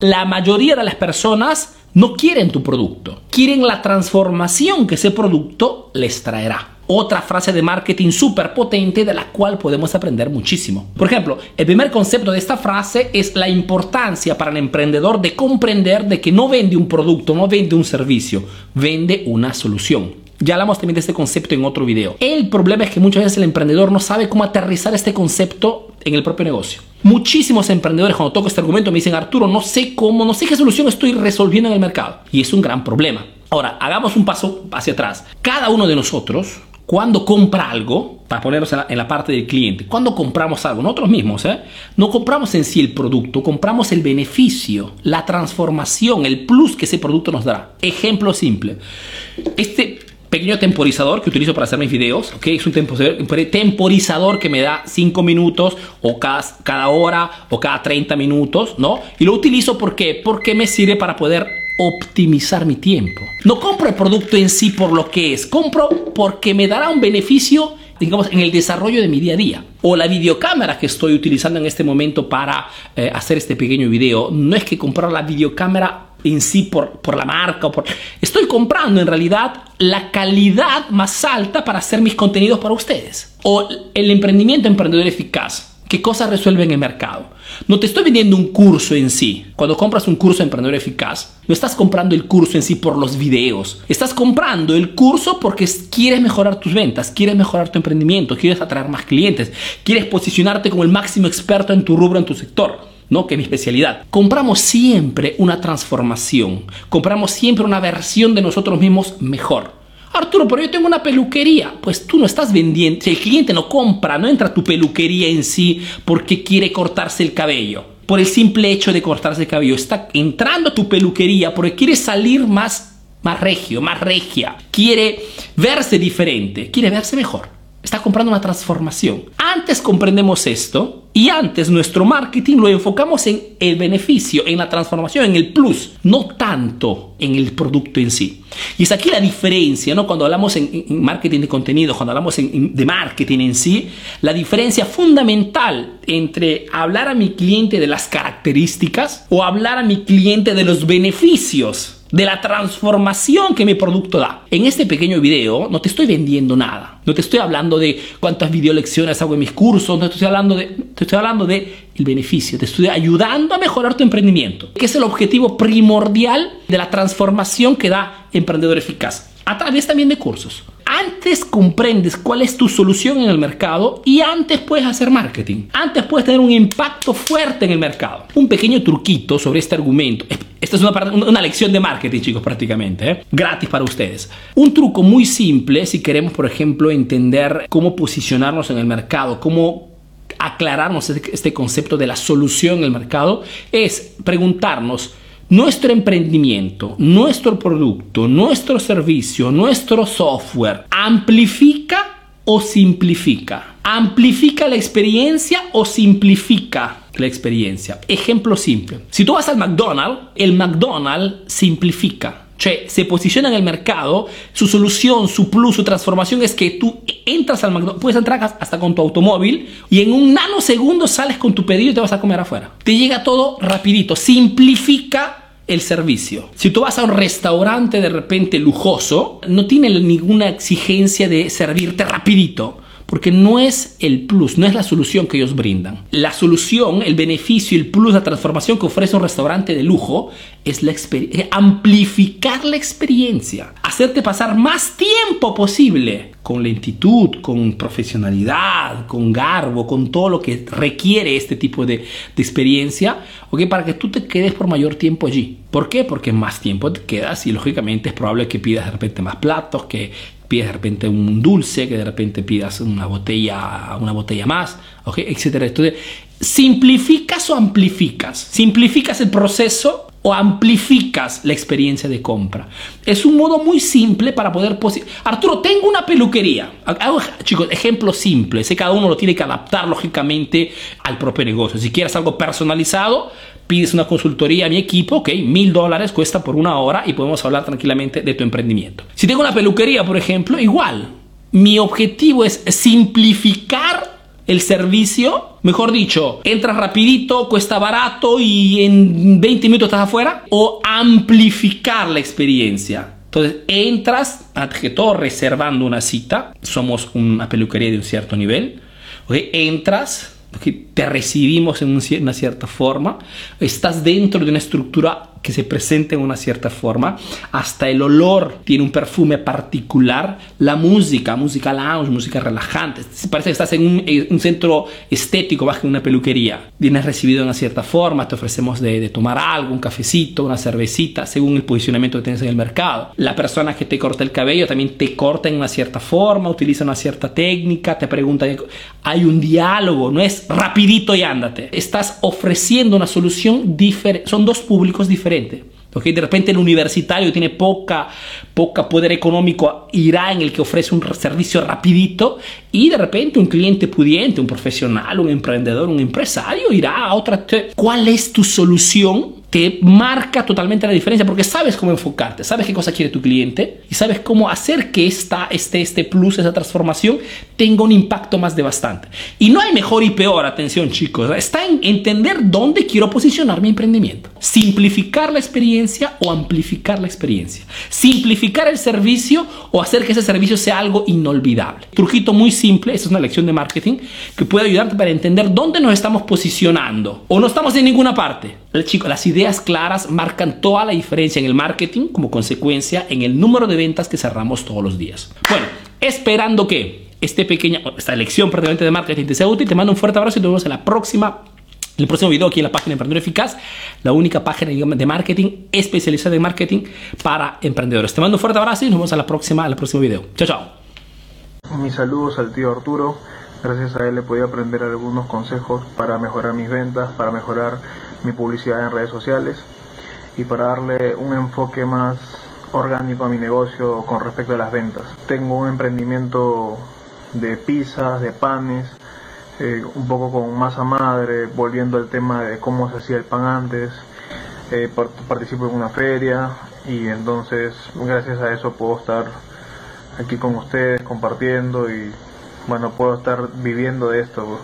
La mayoría de las personas no quieren tu producto, quieren la transformación que ese producto les traerá. Otra frase de marketing súper potente de la cual podemos aprender muchísimo. Por ejemplo, el primer concepto de esta frase es la importancia para el emprendedor de comprender de que no vende un producto, no vende un servicio, vende una solución. Ya hablamos también de este concepto en otro video. El problema es que muchas veces el emprendedor no sabe cómo aterrizar este concepto en el propio negocio. Muchísimos emprendedores cuando toco este argumento me dicen, Arturo, no sé cómo, no sé qué solución estoy resolviendo en el mercado. Y es un gran problema. Ahora, hagamos un paso hacia atrás. Cada uno de nosotros, cuando compra algo, para ponernos en la, parte del cliente, cuando compramos algo, nosotros mismos, ¿eh? no compramos en sí el producto, compramos el beneficio, la transformación, el plus que ese producto nos dará. Ejemplo simple. Este pequeño temporizador que utilizo para hacer mis videos, ¿ok? Es un temporizador que me da 5 minutos o cada, cada hora o cada 30 minutos, ¿no? Y lo utilizo ¿por qué? porque me sirve para poder optimizar mi tiempo. No compro el producto en sí por lo que es, compro porque me dará un beneficio digamos, en el desarrollo de mi día a día. O la videocámara que estoy utilizando en este momento para eh, hacer este pequeño video. No es que comprar la videocámara en sí por, por la marca o por... Estoy comprando en realidad la calidad más alta para hacer mis contenidos para ustedes. O el emprendimiento emprendedor eficaz. ¿Qué cosas resuelve en el mercado? No te estoy vendiendo un curso en sí. Cuando compras un curso de emprendedor eficaz, no estás comprando el curso en sí por los videos. Estás comprando el curso porque quieres mejorar tus ventas, quieres mejorar tu emprendimiento, quieres atraer más clientes, quieres posicionarte como el máximo experto en tu rubro, en tu sector. ¿No? que es mi especialidad. Compramos siempre una transformación, compramos siempre una versión de nosotros mismos mejor. Arturo, pero yo tengo una peluquería. Pues tú no estás vendiendo, si el cliente no compra, no entra tu peluquería en sí porque quiere cortarse el cabello. Por el simple hecho de cortarse el cabello, está entrando tu peluquería porque quiere salir más, más regio, más regia. Quiere verse diferente, quiere verse mejor está comprando una transformación. Antes comprendemos esto y antes nuestro marketing lo enfocamos en el beneficio, en la transformación, en el plus, no tanto en el producto en sí. Y es aquí la diferencia, ¿no? Cuando hablamos en, marketing de contenido, cuando hablamos de marketing en sí, la diferencia fundamental entre hablar a mi cliente de las características o hablar a mi cliente de los beneficios de la transformación que mi producto da. En este pequeño video no te estoy vendiendo nada. No te estoy hablando de cuántas video lecciones hago en mis cursos, no te estoy hablando de te estoy hablando de el beneficio, te estoy ayudando a mejorar tu emprendimiento, que es el objetivo primordial de la transformación que da Emprendedor Eficaz, a través también de cursos antes comprendes cuál es tu solución en el mercado y antes puedes hacer marketing. Antes puedes tener un impacto fuerte en el mercado. Un pequeño truquito sobre este argumento. Esta es una, lección de marketing, chicos, prácticamente. ¿eh? Gratis para ustedes. Un truco muy simple si queremos, por ejemplo, entender cómo posicionarnos en el mercado, cómo aclararnos este, este concepto de la solución en el mercado, es preguntarnos, nuestro emprendimiento, nuestro producto, nuestro servicio, nuestro software, amplifica o simplifica? ¿Amplifica la experiencia o simplifica la experiencia? Ejemplo simple. Si tú vas al McDonald's, el McDonald's simplifica. Cioè, se posiciona en el mercado, su solución, su plus, su transformación es que tú entras al McDonald's, puedes entrar hasta con tu automóvil y en un nanosegundo sales con tu pedido y te vas a comer afuera. Te llega todo rapidito, simplifica el servicio. Si tú vas a un restaurante de repente lujoso, no tiene ninguna exigencia de servirte rapidito. Porque no es el plus, no es la solución que ellos brindan. La solución, el beneficio, el plus, la transformación que ofrece un restaurante de lujo es amplificar la experiencia, hacerte pasar más tiempo posible con lentitud, con profesionalidad, con garbo, con todo lo que requiere este tipo de, de experiencia, ¿ok? Para que tú te quedes por mayor tiempo allí. ¿Por qué? Porque más tiempo te quedas y lógicamente es probable que pidas de repente más platos, que pidas de repente un dulce, que de repente pidas una botella, una botella más, ¿ok? Etcétera. Entonces, ¿simplificas o amplificas? ¿Simplificas el proceso o amplificas la experiencia de compra. Es un modo muy simple para poder... Arturo, tengo una peluquería. chicos, ejemplo simple. Sé cada uno lo tiene que adaptar lógicamente al propio negocio. Si quieres algo personalizado, pides una consultoría a mi equipo, ok, mil dólares cuesta por una hora y podemos hablar tranquilamente de tu emprendimiento. Si tengo una peluquería, por ejemplo, igual. Mi objetivo es simplificar el servicio, mejor dicho, entras rapidito, cuesta barato y en 20 minutos estás afuera, o amplificar la experiencia. Entonces entras, antes que todo, reservando una cita. Somos una peluquería de un cierto nivel. Entras, te recibimos en una cierta forma. Estás dentro de una estructura que se presenta en una cierta forma, hasta el olor tiene un perfume particular, la música, música lounge, música relajante, parece que estás en un, centro estético más que en una peluquería, vienes recibido de una cierta forma, te ofrecemos de, tomar algo, un cafecito, una cervecita, según el posicionamiento que tienes en el mercado. La persona que te corta el cabello también te corta en una cierta forma, utiliza una cierta técnica, te pregunta, hay un diálogo, no es rapidito y ándate, estás ofreciendo una solución diferente, son dos públicos diferentes porque de repente el universitario tiene poca, poca poder económico, irá en el que ofrece un servicio rapidito y de repente un cliente pudiente, un profesional, un emprendedor, un empresario irá a otra. ¿Cuál es tu solución te marca totalmente la diferencia porque sabes cómo enfocarte, sabes qué cosa quiere tu cliente y sabes cómo hacer que esta, este, este plus, esa transformación tenga un impacto más devastante. Y no hay mejor y peor, atención chicos, está en entender dónde quiero posicionar mi emprendimiento. Simplificar la experiencia o amplificar la experiencia. Simplificar el servicio o hacer que ese servicio sea algo inolvidable. Trujito muy simple, esta es una lección de marketing que puede ayudarte para entender dónde nos estamos posicionando o no estamos en ninguna parte. El chico, las ideas claras marcan toda la diferencia en el marketing como consecuencia en el número de ventas que cerramos todos los días. Bueno, esperando que este pequeña, esta lección prácticamente de marketing te sea útil, te mando un fuerte abrazo y nos vemos en la próxima el próximo video aquí en la página Emprendedor Eficaz, la única página de marketing especializada en marketing para emprendedores. Te mando un fuerte abrazo y nos vemos en la próxima, el próximo video. Chao, chao. Mis saludos al tío Arturo. Gracias a él he podido aprender algunos consejos para mejorar mis ventas, para mejorar mi publicidad en redes sociales y para darle un enfoque más orgánico a mi negocio con respecto a las ventas. Tengo un emprendimiento de pizzas, de panes, eh, un poco con masa madre, volviendo al tema de cómo se hacía el pan antes. Eh, participo en una feria y entonces gracias a eso puedo estar aquí con ustedes compartiendo y bueno, puedo estar viviendo de esto.